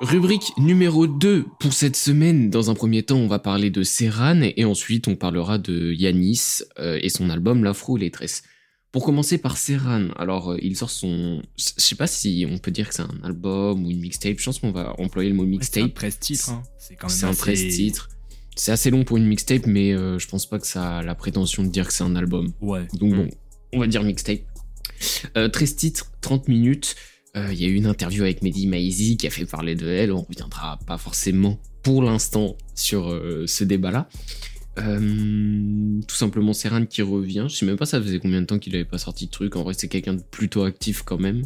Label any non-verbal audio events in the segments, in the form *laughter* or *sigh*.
Rubrique numéro 2 pour cette semaine. Dans un premier temps, on va parler de Serran et ensuite on parlera de Yanis euh, et son album L'Afro Lettresse. Pour commencer par Serran, alors euh, il sort son... Je sais pas si on peut dire que c'est un album ou une mixtape, je pense qu'on va employer le mot mixtape. C'est un presse-titre, hein. c'est quand même C'est un presse-titre. C'est assez long pour une mixtape, mais euh, je pense pas que ça a la prétention de dire que c'est un album. Ouais. Donc Mm. bon, on va dire mixtape. Euh, 13 titres, 30 minutes. Euh, Il y a eu une interview avec Mehdi Maizi qui a fait parler de elle. On reviendra pas forcément pour l'instant sur euh, ce débat-là. Euh, tout simplement Serran qui revient. Je sais même pas ça faisait combien de temps qu'il avait pas sorti de truc. En vrai, c'est quelqu'un de plutôt actif quand même.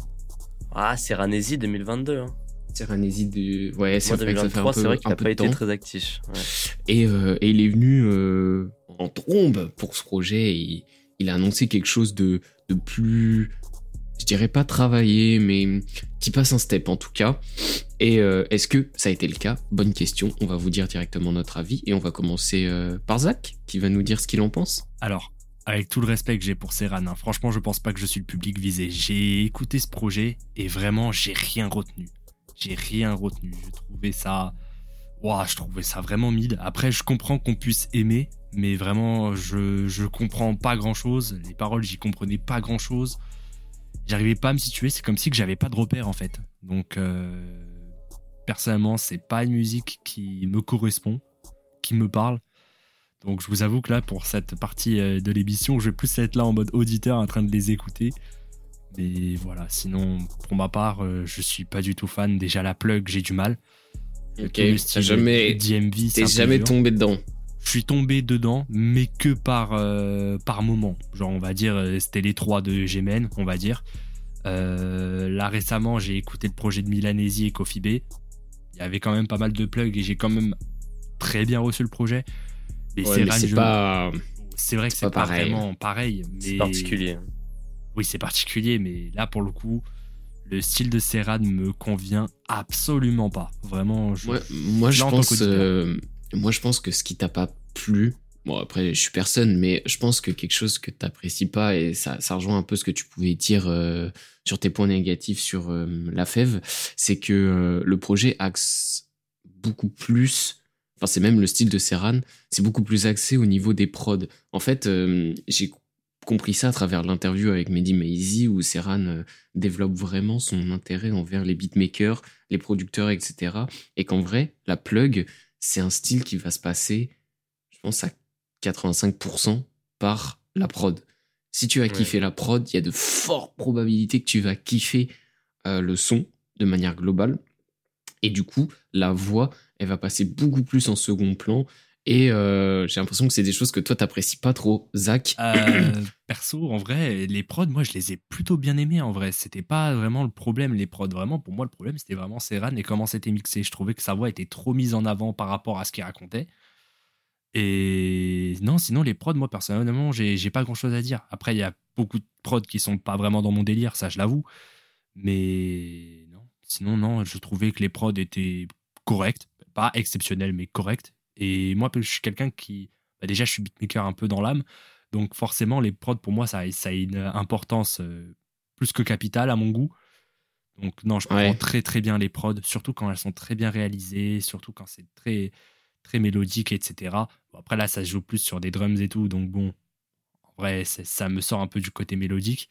Ah, c'est Ranesi 2022. Hein. Serranesi de... Ouais, c'est vrai que ça fait un 2023, c'est peu, vrai qu'il n'a pas de été temps. très actif. Ouais. Et, euh, et il est venu euh, en trombe pour ce projet. Et il a annoncé quelque chose de, de plus, je dirais pas travaillé, mais qui passe un step en tout cas. Et euh, est-ce que ça a été le cas? Bonne question. On va vous dire directement notre avis. Et on va commencer euh, par Zach, qui va nous dire ce qu'il en pense. Alors, avec tout le respect que j'ai pour Serran, hein, franchement, je pense pas que je suis le public visé. J'ai écouté ce projet et vraiment, j'ai rien retenu. J'ai rien retenu. Je trouvais ça. Ouah, je trouvais ça vraiment mid. Après, je comprends qu'on puisse aimer, mais vraiment, je, je comprends pas grand chose. Les paroles, j'y comprenais pas grand chose. J'arrivais pas à me situer. C'est comme si que j'avais pas de repère, en fait. Donc, euh, personnellement, c'est pas une musique qui me correspond, qui me parle. Donc je vous avoue que là, pour cette partie euh, de l'émission, je vais plus être là en mode auditeur en train de les écouter. Mais voilà, sinon, pour ma part, euh, je suis pas du tout fan. Déjà, la plug, j'ai du mal. Ok, jamais- DMV, jamais dur. tombé dedans. Je suis tombé dedans, mais que par, euh, par moment. Genre, on va dire, euh, c'était les trois de Gémen, on va dire. Euh, là, récemment, j'ai écouté le projet de Milanesi et Coffee Bay. Il y avait quand même pas mal de plugs et j'ai quand même très bien reçu le projet. Mais Ouais, c'est je- pas. vrai que c'est pas pas, pareil. vraiment pareil. C'est particulier. Oui, c'est particulier, mais là, pour le coup, le style de Serran me convient absolument pas. Vraiment, je... Moi, moi, je pense, euh, moi, je pense que ce qui t'a pas plu, bon, après, je suis personne, mais je pense que quelque chose que t'apprécies pas, et ça, ça rejoint un peu ce que tu pouvais dire euh, sur tes points négatifs sur euh, la fève, c'est que euh, le projet axe beaucoup plus, enfin, c'est même le style de Serran, c'est beaucoup plus axé au niveau des prods. En fait, euh, j'ai compris ça à travers l'interview avec Mehdi Maizi où Serran euh, développe vraiment son intérêt envers les beatmakers, les producteurs, etc. Et qu'en vrai, la plug, c'est un style qui va se passer, je pense, à 85% par la prod. Si tu as Ouais. kiffé la prod, il y a de fortes probabilités que tu vas kiffer euh, le son de manière globale. Et du coup, la voix, elle va passer beaucoup plus en second plan. Et euh, j'ai l'impression que c'est des choses que toi, t'apprécies pas trop, Zach. Euh, *clears throat* perso, en vrai, les prods, moi, je les ai plutôt bien aimés. En vrai, c'était pas vraiment le problème. Les prods, vraiment, pour moi, le problème, c'était vraiment Serran et comment c'était mixé. Je trouvais que sa voix était trop mise en avant par rapport à ce qu'il racontait. Et non, sinon, les prods, moi, personnellement, j'ai pas grand chose à dire. Après, il y a beaucoup de prods qui sont pas vraiment dans mon délire, ça, je l'avoue. Mais non, sinon, non, je trouvais que les prods étaient corrects. Pas exceptionnels, mais corrects. Et moi, je suis quelqu'un qui. bah, déjà, je suis beatmaker un peu dans l'âme. Donc forcément, les prods, pour moi, ça, a- ça a une importance euh, plus que capitale à mon goût. Donc non, je comprends Ouais. très très bien les prods, surtout quand elles sont très bien réalisées, surtout quand c'est très très mélodique, etc. Bon, après là, ça se joue plus sur des drums et tout, donc bon, en vrai, ça me sort un peu du côté mélodique.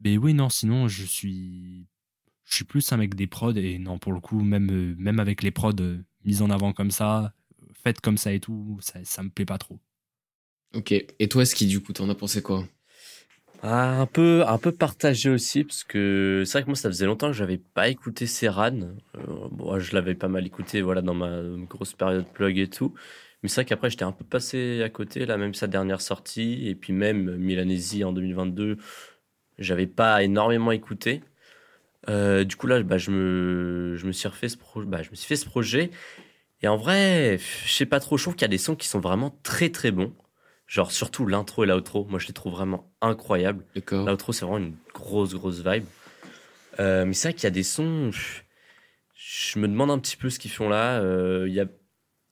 Mais oui, non, sinon, je suis je suis plus un mec des prods et non, pour le coup, même euh, même avec les prods euh, mises en avant comme ça, comme ça et tout, ça, ça me plaît pas trop. Ok. Et toi, Ski, du coup, t'en as pensé quoi? Ah, un peu, un peu partagé aussi, parce que c'est vrai que moi, ça faisait longtemps que j'avais pas écouté Serran. Euh, bon, je l'avais pas mal écouté, voilà, dans ma grosse période plug et tout. Mais c'est vrai qu'après, j'étais un peu passé à côté, là, même sa dernière sortie, et puis même Milanesi en 2022, j'avais pas énormément écouté. Euh, du coup, là, bah, je me, je me suis refait ce projet, bah, je me suis fait ce projet. Et en vrai, je sais pas trop, je trouve qu'il y a des sons qui sont vraiment très très bons. Genre, surtout l'intro et l'outro, moi je les trouve vraiment incroyables. D'accord. L'outro, c'est vraiment une grosse, grosse vibe. Euh, mais c'est vrai qu'il y a des sons. Je, me demande un petit peu ce qu'ils font là. Euh, il y a,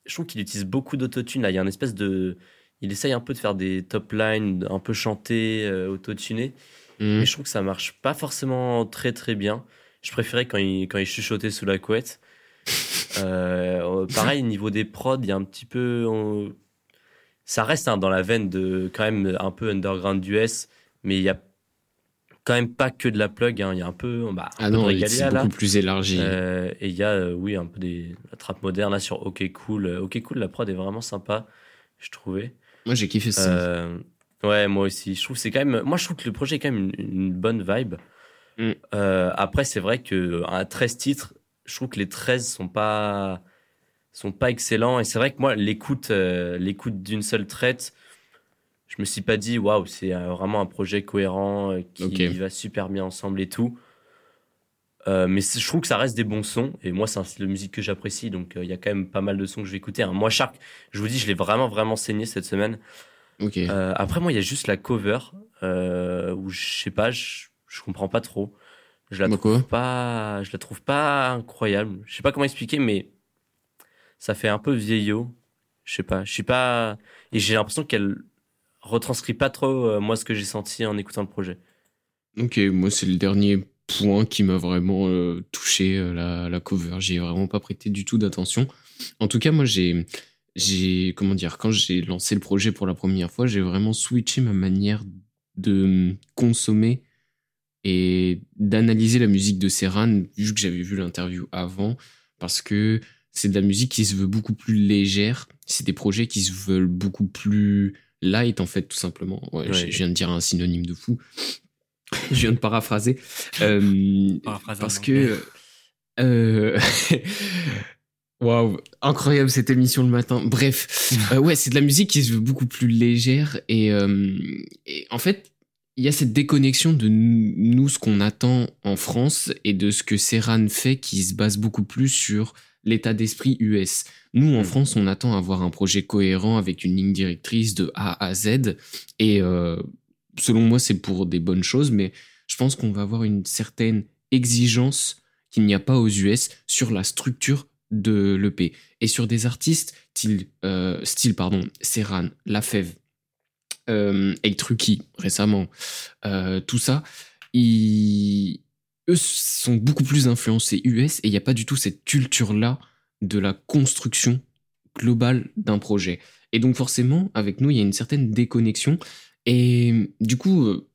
je trouve qu'il utilise beaucoup d'autotune. Là, il y a une espèce de. Il essaye un peu de faire des top lines un peu chantés, euh, autotunés. Mhm. Mais je trouve que ça marche pas forcément très, très bien. Je préférais quand il, quand il chuchotait sous la couette. Euh, pareil, niveau des prods, il y a un petit peu. Ça reste hein, dans la veine de quand même un peu underground US, mais il y a quand même pas que de la plug. hein. Il y a un peu. Bah, un Ah peu non, c'est beaucoup plus élargi. Euh, et il y a, euh, oui, un peu des, la trappe moderne là sur OK Cool. Euh, OK Cool, la prod est vraiment sympa, je trouvais. Moi, j'ai kiffé ça. Euh, ouais, moi aussi. Je trouve c'est quand même. Moi, je trouve que le projet est quand même une, une bonne vibe. Mm. Euh, après, c'est vrai que à 13 titres, je trouve que les 13 sont pas sont pas excellents. Et c'est vrai que moi, l'écoute euh, l'écoute d'une seule traite, je me suis pas dit waouh, c'est euh, vraiment un projet cohérent euh, qui va super bien ensemble et tout. Euh, mais je trouve que ça reste des bons sons. Et moi, c'est un style de musique que j'apprécie. Donc, il y a quand même pas mal de sons que je vais écouter. hein. Moi, Shark, je vous dis, je l'ai vraiment, vraiment saigné cette semaine. ok. Euh, après, moi, il y a juste la cover où je sais pas, je, je comprends pas trop. Je la trouve pas, je la trouve pas incroyable. Je sais pas comment expliquer, mais ça fait un peu vieillot. Je sais pas, je suis pas, et j'ai l'impression qu'elle retranscrit pas trop euh, moi ce que j'ai senti en écoutant le projet. Ok, moi c'est le dernier point qui m'a vraiment euh, touché, euh, la, la cover. J'y ai vraiment pas prêté du tout d'attention. En tout cas, moi j'ai, j'ai, comment dire, quand j'ai lancé le projet pour la première fois, j'ai vraiment switché ma manière de consommer et d'analyser la musique de Serran, vu que j'avais vu l'interview avant, parce que c'est de la musique qui se veut beaucoup plus légère. C'est des projets qui se veulent beaucoup plus light, en fait, tout simplement. Ouais, Ouais. Je je viens de dire un synonyme de fou. *laughs* je viens de paraphraser. Euh, Paraphrase parce que. euh, *laughs* Waouh, incroyable cette émission le matin. Bref, *laughs* euh, ouais, c'est de la musique qui se veut beaucoup plus légère et, euh, et en fait, il y a cette déconnexion de nous, ce qu'on attend en France et de ce que Serran fait qui se base beaucoup plus sur l'état d'esprit US. Nous, en Mm. France, on attend avoir un projet cohérent avec une ligne directrice de A à Z et euh, selon moi, c'est pour des bonnes choses, mais je pense qu'on va avoir une certaine exigence qu'il n'y a pas aux US sur la structure de l'EP. Et sur des artistes style, euh, style pardon, Serran, Lafèvre, euh, Trucky récemment, euh, tout ça, ils, eux sont beaucoup plus influencés US et il n'y a pas du tout cette culture-là de la construction globale d'un projet. Et donc forcément, avec nous, il y a une certaine déconnexion. Et du coup, euh,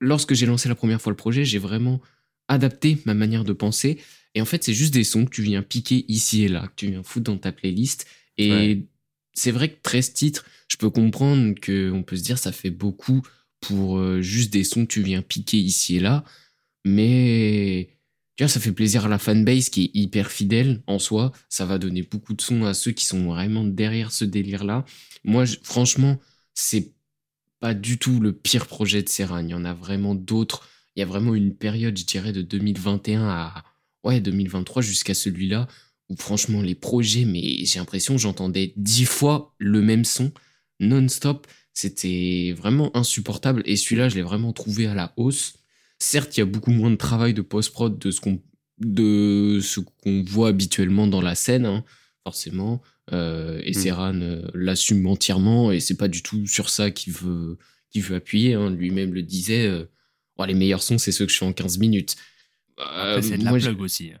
lorsque j'ai lancé la première fois le projet, j'ai vraiment adapté ma manière de penser. Et en fait, c'est juste des sons que tu viens piquer ici et là, que tu viens foutre dans ta playlist. Et. C'est vrai que 13 titres, je peux comprendre qu'on peut se dire ça fait beaucoup pour euh, juste des sons que tu viens piquer ici et là. Mais tu ça fait plaisir à la fanbase qui est hyper fidèle en soi. Ça va donner beaucoup de sons à ceux qui sont vraiment derrière ce délire-là. Moi, je- franchement, c'est pas du tout le pire projet de Serran. Il y en a vraiment d'autres. Il y a vraiment une période, je dirais, de 2021 à ouais, 2023 jusqu'à celui-là, où franchement, les projets, mais j'ai l'impression que j'entendais dix fois le même son non-stop. C'était vraiment insupportable. Et celui-là, je l'ai vraiment trouvé à la hausse. Certes, il y a beaucoup moins de travail de post-prod de ce qu'on de ce qu'on voit habituellement dans la scène, hein, forcément. Euh, et Mm. Serran euh, l'assume entièrement et c'est pas du tout sur ça qu'il veut, qu'il veut appuyer. hein. Lui-même le disait. euh, Ouais, les meilleurs sons, c'est ceux que je fais en 15 minutes. Après, Euh, c'est de la plug aussi.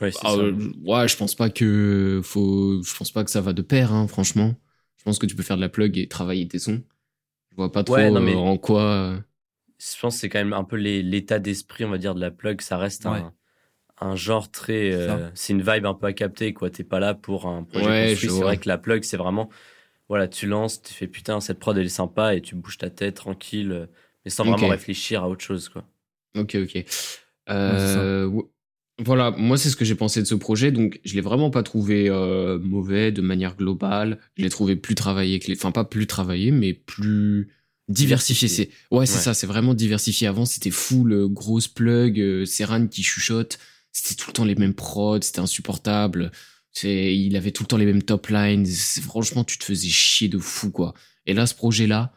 Ouais, ah, euh, ouais, je pense pas que faut, je pense pas que ça va de pair, hein, franchement. Je pense que tu peux faire de la plug et travailler tes sons. Je vois pas trop Ouais, non, mais- euh, en quoi. Je pense que c'est quand même un peu l'état d'esprit, on va dire, de la plug. Ça reste Ouais. un, un genre très. euh, c'est une vibe un peu à capter, quoi. T'es pas là pour un projet Ouais, construit. C'est vrai que la plug, c'est vraiment. Voilà, tu lances, tu fais putain, cette prod, elle est sympa et tu bouges ta tête tranquille, mais sans vraiment réfléchir à autre chose, quoi. Ok, ok. Euh, ouais. Voilà, moi c'est ce que j'ai pensé de ce projet, donc je l'ai vraiment pas trouvé euh, mauvais de manière globale. Je l'ai trouvé plus travaillé que les, enfin pas plus travaillé, mais plus diversifié. C'est ouais, c'est Ouais. ça, c'est vraiment diversifié. Avant c'était full euh, grosse plug, euh, Serran qui chuchote, c'était tout le temps les mêmes prods, c'était insupportable. C'est, il avait tout le temps les mêmes top lines. Franchement, tu te faisais chier de fou quoi. Et là, ce projet-là,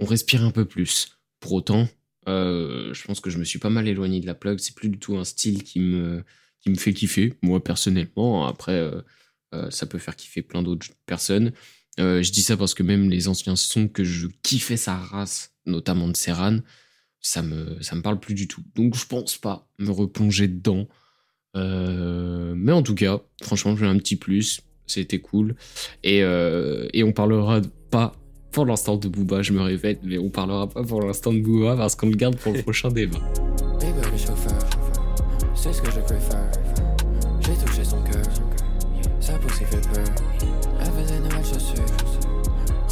on respire un peu plus. Pour autant, euh, je pense que je me suis pas mal éloigné de la plug. C'est plus du tout un style qui me, qui me fait kiffer, moi personnellement. Après, euh, euh, ça peut faire kiffer plein d'autres personnes. Je dis ça parce que même les anciens sons que je kiffais sa race, notamment de Serran, ça me, ça me parle plus du tout. Donc je pense pas me replonger dedans. Mais en tout cas, franchement, j'ai un petit plus. C'était cool. Et, et on parlera pas pour l'instant de Booba, je me répète, mais on parlera pas pour l'instant de Booba parce qu'on le garde pour le *laughs* prochain débat. c'est ce que je préfère. J'ai touché son cœur, sa poussée fait peur. Elle faisait nouvelles chaussures,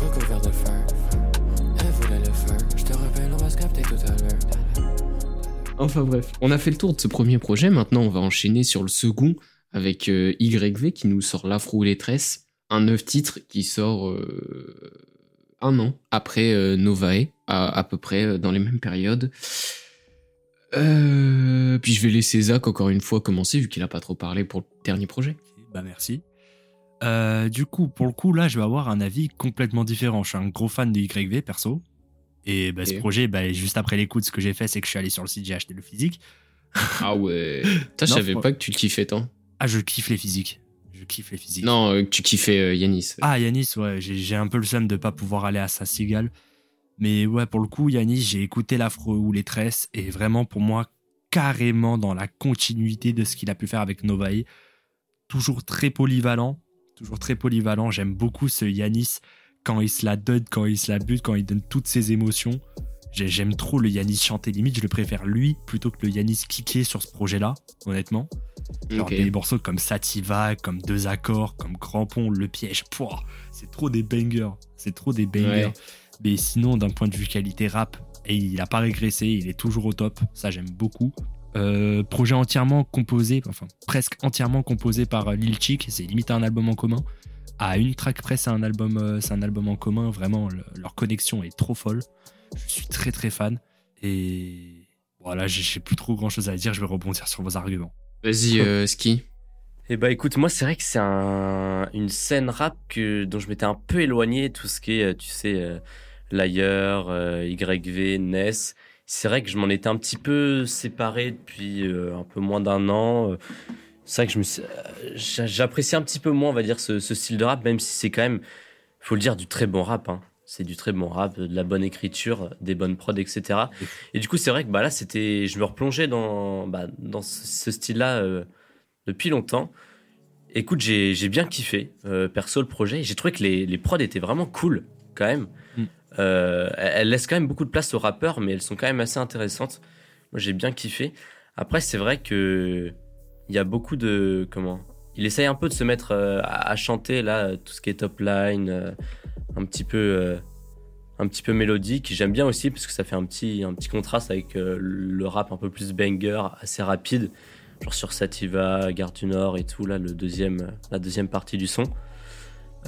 recouvert de fer. Elle voulait le faire, je te rappelle, on va se capter tout à l'heure. Enfin bref, on a fait le tour de ce premier projet, maintenant on va enchaîner sur le second avec euh, YV qui nous sort L'Afro ou les tresses, un neuf titre qui sort euh, un an après euh, Novae, à, peu près euh, dans les mêmes périodes. Euh, puis je vais laisser Zach encore une fois commencer vu qu'il a pas trop parlé pour le dernier projet. Bah merci. du coup, pour le coup, là, je vais avoir un avis complètement différent. Je suis un gros fan de YV perso. Et bah, ce projet, bah, juste après l'écoute, ce que j'ai fait, c'est que je suis allé sur le site, j'ai acheté le physique. Ah ouais. *laughs* je savais pas que tu kiffais tant. Ah, je kiffe les physiques je kiffe les physiques. Non, euh, tu kiffais euh, Yanis. Ah, Yanis, ouais, j'ai un peu le seum de pas pouvoir aller à sa cigale. Mais ouais, pour le coup, Yanis, j'ai écouté l'afro ou les tresses et vraiment pour moi, carrément dans la continuité de ce qu'il a pu faire avec Novae. Toujours très polyvalent, toujours très polyvalent. J'aime beaucoup ce Yanis quand il se la donne, quand il se la bute, quand il donne toutes ses émotions. J'aime trop le Yanis chanter, limite, je le préfère lui plutôt que le Yanis kicker sur ce projet-là, honnêtement. Genre des morceaux comme Sativa, comme Deux Accords, comme Crampon, Le Piège, c'est trop des bangers, c'est trop des bangers. Mais sinon, d'un point de vue qualité rap, et il a pas régressé, il est toujours au top, ça j'aime beaucoup. Euh, projet entièrement composé, enfin presque entièrement composé par Lil Chick, c'est limite un album en commun. À une track près, c'est un album, euh, c'est un album en commun. Vraiment, leur connexion est trop folle. Je suis très très fan. Et voilà, j'ai plus trop grand chose à dire. Je vais rebondir sur vos arguments. Vas-y, euh, Ski. Eh bah écoute, moi c'est vrai que c'est un, une scène rap que, dont je m'étais un peu éloigné, tout ce qui est, euh, tu sais, euh, l'ailleurs, euh, YV, Ness. C'est vrai que je m'en étais un petit peu séparé depuis un peu moins d'un an. C'est vrai que je j'apprécie un petit peu moins, on va dire, ce, ce style de rap, même si c'est quand même, faut le dire, du très bon rap. Hein c'est du très bon rap, de la bonne écriture, des bonnes prods, etc. Et du coup, c'est vrai que bah, là, c'était, je me replongeais dans, bah, dans ce style-là euh, depuis longtemps. Écoute, j'ai, bien kiffé, euh, perso, le projet. J'ai trouvé que les, les prods étaient vraiment cool, quand même. Mm. Euh, elles laissent quand même beaucoup de place aux rappeurs, mais elles sont quand même assez intéressantes. Moi, j'ai bien kiffé. Après, c'est vrai que il y a beaucoup de comment il essaye un peu de se mettre à, chanter là tout ce qui est top line un petit peu euh, un petit peu mélodique. J'aime bien aussi parce que ça fait un petit, un petit contraste avec euh, le rap un peu plus banger, assez rapide, genre sur Sativa, Gare du Nord et tout, là, le deuxième, la deuxième partie du son.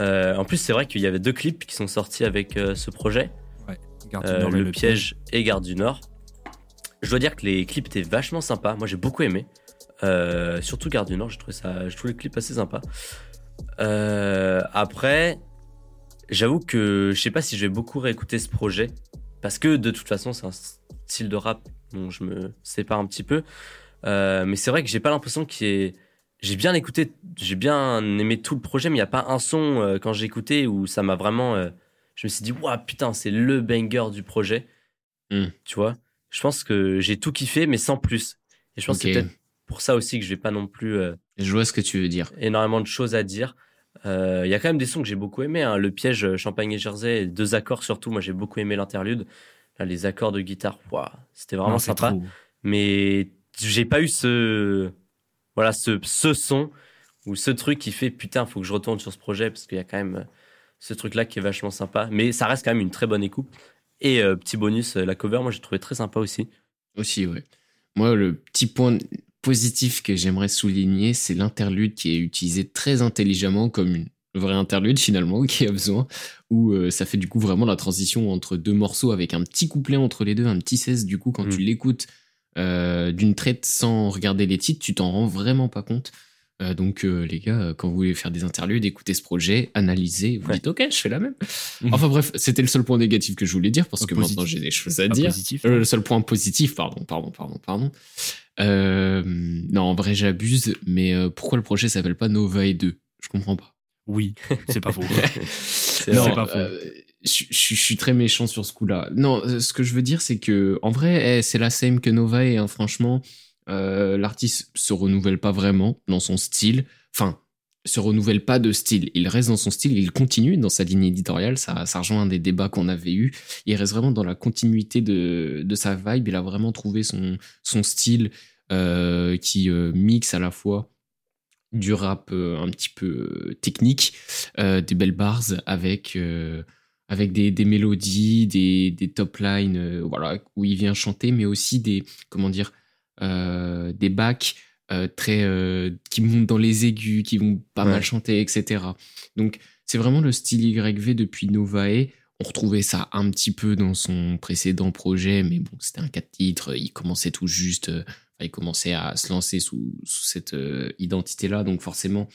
Euh, en plus, c'est vrai qu'il y avait deux clips qui sont sortis avec ce projet. Ouais, Nord le, piège et Gare du Nord. Je dois dire que les clips étaient vachement sympas. Moi, j'ai beaucoup aimé. surtout Gare du Nord, j'ai trouvé ça, je trouve les clips assez sympas. après, J'avoue que je sais pas si je vais beaucoup réécouter ce projet parce que de toute façon c'est un style de rap dont je me sépare un petit peu. Euh, mais c'est vrai que j'ai pas l'impression qu'il y ait... J'ai bien écouté, j'ai bien aimé tout le projet, mais il n'y a pas un son euh, quand j'ai écouté où ça m'a vraiment. Euh, je me suis dit, waouh, putain, c'est le banger du projet. Hmm. Tu vois? Je pense que j'ai tout kiffé, mais sans plus. Et je pense que c'est peut-être pour ça aussi que je vais pas non plus. je vois ce que tu veux dire. Énormément de choses à dire. Euh, il y a quand même des sons que j'ai beaucoup aimé. Hein. Le piège euh, Champagne et Jersey, deux accords surtout. Moi, j'ai beaucoup aimé l'interlude. les accords de guitare, c'était vraiment sympa. Mais j'ai pas eu ce, voilà, ce, ce son ou ce truc qui fait putain, faut que je retourne sur ce projet parce qu'il y a quand même euh, ce truc-là qui est vachement sympa. Mais ça reste quand même une très bonne écoute. Et petit bonus, la cover, moi j'ai trouvé très sympa aussi. Aussi, ouais. Moi, le petit point positif que j'aimerais souligner, c'est l'interlude qui est utilisé très intelligemment comme une vraie interlude finalement *laughs* qui a besoin, où euh, ça fait du coup vraiment la transition entre deux morceaux avec un petit couplet entre les deux, un petit 16 du coup quand tu mm. l'écoutes euh, d'une traite sans regarder les titres, tu t'en rends vraiment pas compte. Euh, donc les gars, quand vous voulez faire des interludes, écoutez ce projet, analysez, vous dites ok, je fais la même. Mm. Enfin bref, c'était le seul point négatif que je voulais dire parce que maintenant j'ai des choses à dire. le seul point positif, pardon, pardon, pardon, pardon. Euh, non, en vrai, j'abuse, mais euh, pourquoi le projet s'appelle pas Nova et 2 Je comprends pas. Oui, c'est pas faux. *laughs* non, pas faux. Euh, je, suis très méchant sur ce coup-là. Non, ce que je veux dire, c'est que en vrai, eh, c'est la same que Nova et hein, franchement. Euh, L'artiste se renouvelle pas vraiment dans son style. Enfin, se renouvelle pas de style. Il reste dans son style, il continue dans sa ligne éditoriale. Ça, ça rejoint un des débats qu'on avait eu. Il reste vraiment dans la continuité de, de sa vibe. Il a vraiment trouvé son, son style euh, qui euh, mixe à la fois du rap euh, un petit peu technique, des belles bars avec avec des, des, mélodies, des, des top lines, voilà, où il vient chanter, mais aussi des comment dire des backs très qui montent dans les aigus, qui vont pas ouais. mal chanter, etc. Donc c'est vraiment le style YV depuis Novae. On retrouvait ça un petit peu dans son précédent projet, mais bon, c'était un 4 titres, il commençait tout juste il commençait à se lancer sous, sous cette euh, identité-là, donc forcément,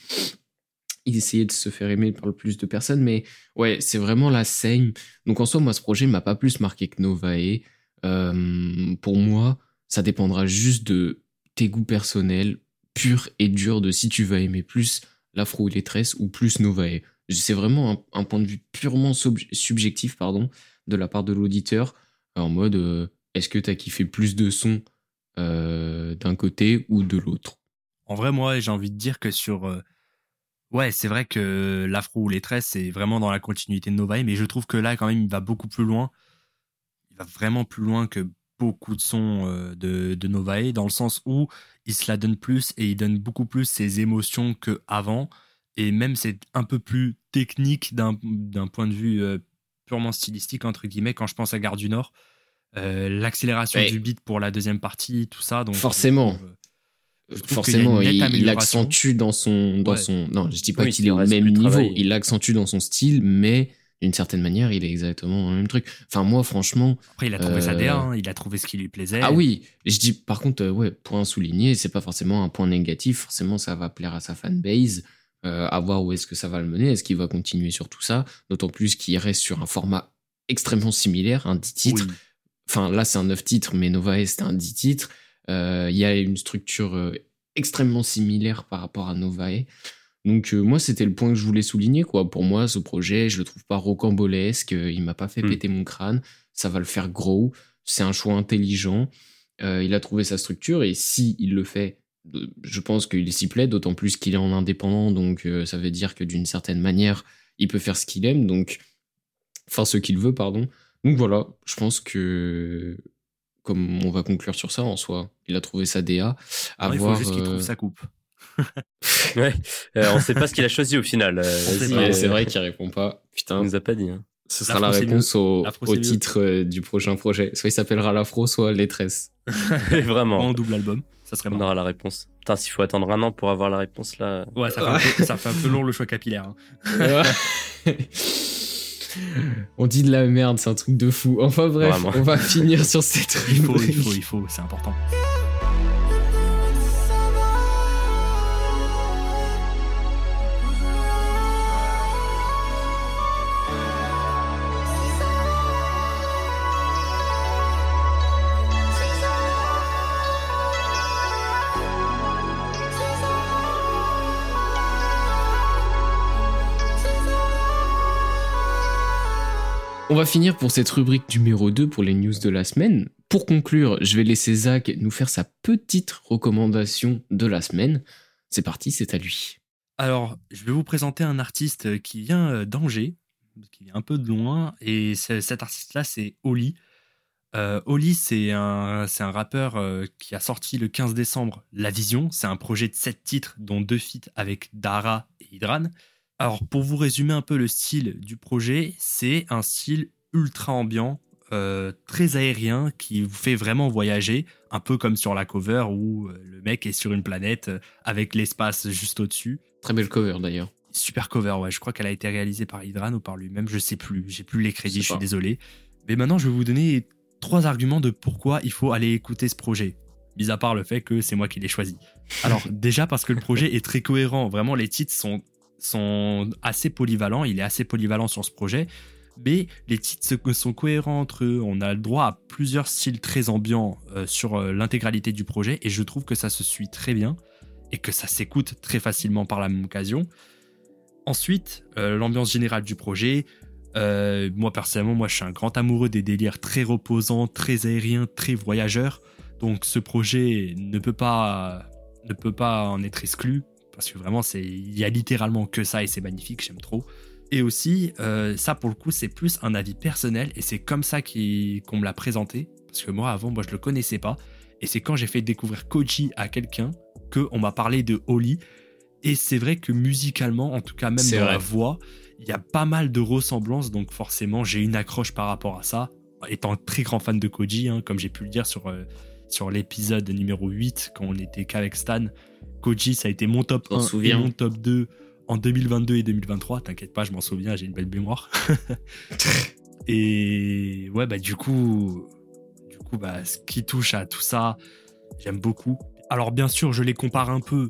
il essayait de se faire aimer par le plus de personnes, mais ouais, c'est vraiment la scène. Donc en soi, moi, ce projet m'a pas plus marqué que Novae. Euh, pour moi, ça dépendra juste de tes goûts personnels, purs et durs, de si tu vas aimer plus l'afro tresses ou plus Novae. C'est vraiment un, point de vue purement sub subjectif, pardon, de la part de l'auditeur, en mode, euh, est-ce que tu as kiffé plus de sons euh, d'un côté ou de l'autre? En vrai, moi, j'ai envie de dire que sur. Euh, ouais, c'est vrai que l'afro ou les tresses, c'est vraiment dans la continuité de Novae, mais je trouve que là, quand même, il va beaucoup plus loin. Il va vraiment plus loin que beaucoup de sons euh, de, de Novae, dans le sens où il se la donne plus et il donne beaucoup plus ses émotions qu'avant. Et même, c'est un peu plus technique d'un point de vue purement stylistique, entre guillemets, quand je pense à Gare du Nord. Euh, l'accélération du beat pour la deuxième partie, tout ça. Donc forcément. Je forcément, il, il, accentue dans son, dans ouais. son. Non, je dis pas oui, qu'il est au même niveau. Travail. Il l'accentue dans son style, mais d'une certaine manière, il est exactement le même truc. Enfin, moi, franchement. Après, il a trouvé euh... sa DA, hein, il a trouvé ce qui lui plaisait. Ah oui, je dis, par contre, euh, ouais, point souligné, c'est pas forcément un point négatif. Forcément, ça va plaire à sa fanbase. Euh, à voir où est-ce que ça va le mener. Est-ce qu'il va continuer sur tout ça D'autant plus qu'il reste sur un format extrêmement similaire, un 10 titres. Oui enfin là c'est un 9 titres, mais Novae c'était un 10 titres. Il euh, y a une structure euh, extrêmement similaire par rapport à Novae. Donc euh, moi c'était le point que je voulais souligner quoi. Pour moi ce projet je le trouve pas rocambolesque, il m'a pas fait mm. péter mon crâne, ça va le faire gros. C'est un choix intelligent. il a trouvé sa structure et si il le fait, je pense qu'il s'y plaît. D'autant plus qu'il est en indépendant, donc ça veut dire que d'une certaine manière il peut faire ce qu'il aime. Donc enfin ce qu'il veut pardon. Donc voilà, je pense que comme on va conclure sur ça en soi, il a trouvé sa DA. À voir, il faut juste qu'il trouve sa coupe. Ouais, euh, on sait pas ce qu'il a choisi au final. Euh, c'est vrai qu'il répond pas. Putain, il nous a pas dit. Hein. Ce sera la réponse au, au titre euh, du prochain projet. Soit il s'appellera l'afro, soit Lettresse. *laughs* Vraiment. En double album. Ça serait On aura la réponse. Putain, s'il faut attendre un an pour avoir la réponse là. Ouais, ça fait, un, peu, ça fait un peu long le choix capillaire. Hein. *laughs* On dit de la merde, c'est un truc de fou. Enfin bref, Vraiment. on va finir sur cette Il faut, il faut, il faut, c'est important. On va finir pour cette rubrique numéro 2 pour les news de la semaine. Pour conclure, je vais laisser Zach nous faire sa petite recommandation de la semaine. C'est parti, c'est à lui. Alors, je vais vous présenter un artiste qui vient euh, d'Angers, qui est un peu de loin, et cet artiste-là, c'est Oli. Euh, Oli, c'est un, un rappeur euh, qui a sorti le 15 décembre La Vision. C'est un projet de 7 titres, dont deux feats avec Dara et Hydran. Alors, pour vous résumer un peu le style du projet, c'est un style ultra ambiant, euh, très aérien, qui vous fait vraiment voyager, un peu comme sur la cover où euh, le mec est sur une planète euh, avec l'espace juste au-dessus. Très belle cover d'ailleurs. Super cover, ouais. Je crois qu'elle a été réalisée par Hydran ou par lui-même, je sais plus. J'ai plus les crédits, je, je suis désolé. Mais maintenant, je vais vous donner trois arguments de pourquoi il faut aller écouter ce projet. Mis à part le fait que c'est moi qui l'ai choisi. Alors, *laughs* déjà parce que le projet est très cohérent. Vraiment, les titres sont sont assez polyvalents. Il est assez polyvalent sur ce projet. Mais les titres sont cohérents entre eux. On a le droit à plusieurs styles très ambiants euh, sur euh, l'intégralité du projet. Et je trouve que ça se suit très bien. Et que ça s'écoute très facilement par la même occasion. Ensuite, euh, l'ambiance générale du projet. moi, personnellement, moi, je suis un grand amoureux des délires très reposants, très aériens, très voyageurs. Donc ce projet ne peut pas, ne peut pas en être exclu, parce que vraiment, il y a littéralement que ça et c'est magnifique, j'aime trop. Et aussi, euh, ça pour le coup, c'est plus un avis personnel et c'est comme ça qu'on me l'a présenté. Parce que moi, avant, moi, je le connaissais pas. Et c'est quand j'ai fait découvrir Koji à quelqu'un qu'on m'a parlé de Oli. Et c'est vrai que musicalement, en tout cas même dans la voix, il y a pas mal de ressemblances. Donc forcément, j'ai une accroche par rapport à ça. Étant très grand fan de Koji, hein, comme j'ai pu le dire sur, euh, sur l'épisode numéro 8, quand on était qu'avec Stan, Koji, ça a été mon top 1 et mon top 2 en 2022 et 2023. T'inquiète pas, je m'en souviens, j'ai une belle mémoire. *laughs* et ouais, bah du coup, du coup, bah ce qui touche à tout ça, j'aime beaucoup. Alors bien sûr, je les compare un peu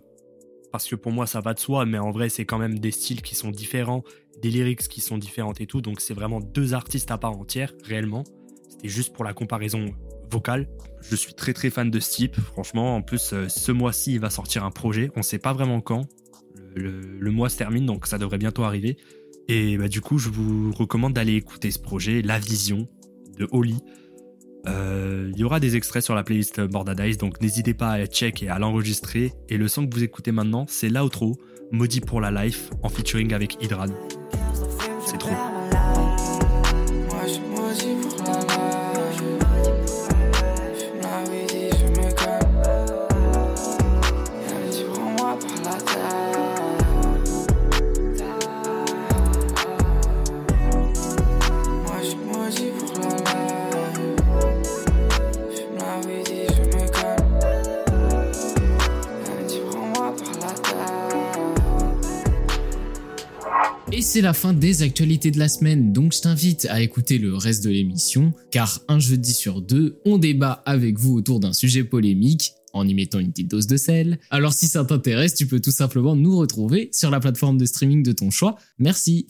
parce que pour moi ça va de soi, mais en vrai c'est quand même des styles qui sont différents, des lyrics qui sont différentes et tout, donc c'est vraiment deux artistes à part entière réellement. C'était juste pour la comparaison vocale. Je suis très très fan de ce type, franchement. En plus, euh, ce mois-ci, il va sortir un projet. On sait pas vraiment quand le, mois se termine, donc ça devrait bientôt arriver. Et bah, du coup, je vous recommande d'aller écouter ce projet, La Vision, de Oli. Euh, il y aura des extraits sur la playlist Bordadice, donc n'hésitez pas à check et à l'enregistrer. Et le son que vous écoutez maintenant, c'est l'outro, Maudit pour la Life, en featuring avec Hydran. C'est trop. C'est la fin des actualités de la semaine, donc je t'invite à écouter le reste de l'émission, car un jeudi sur deux, on débat avec vous autour d'un sujet polémique en y mettant une petite dose de sel. Alors si ça t'intéresse, tu peux tout simplement nous retrouver sur la plateforme de streaming de ton choix. Merci.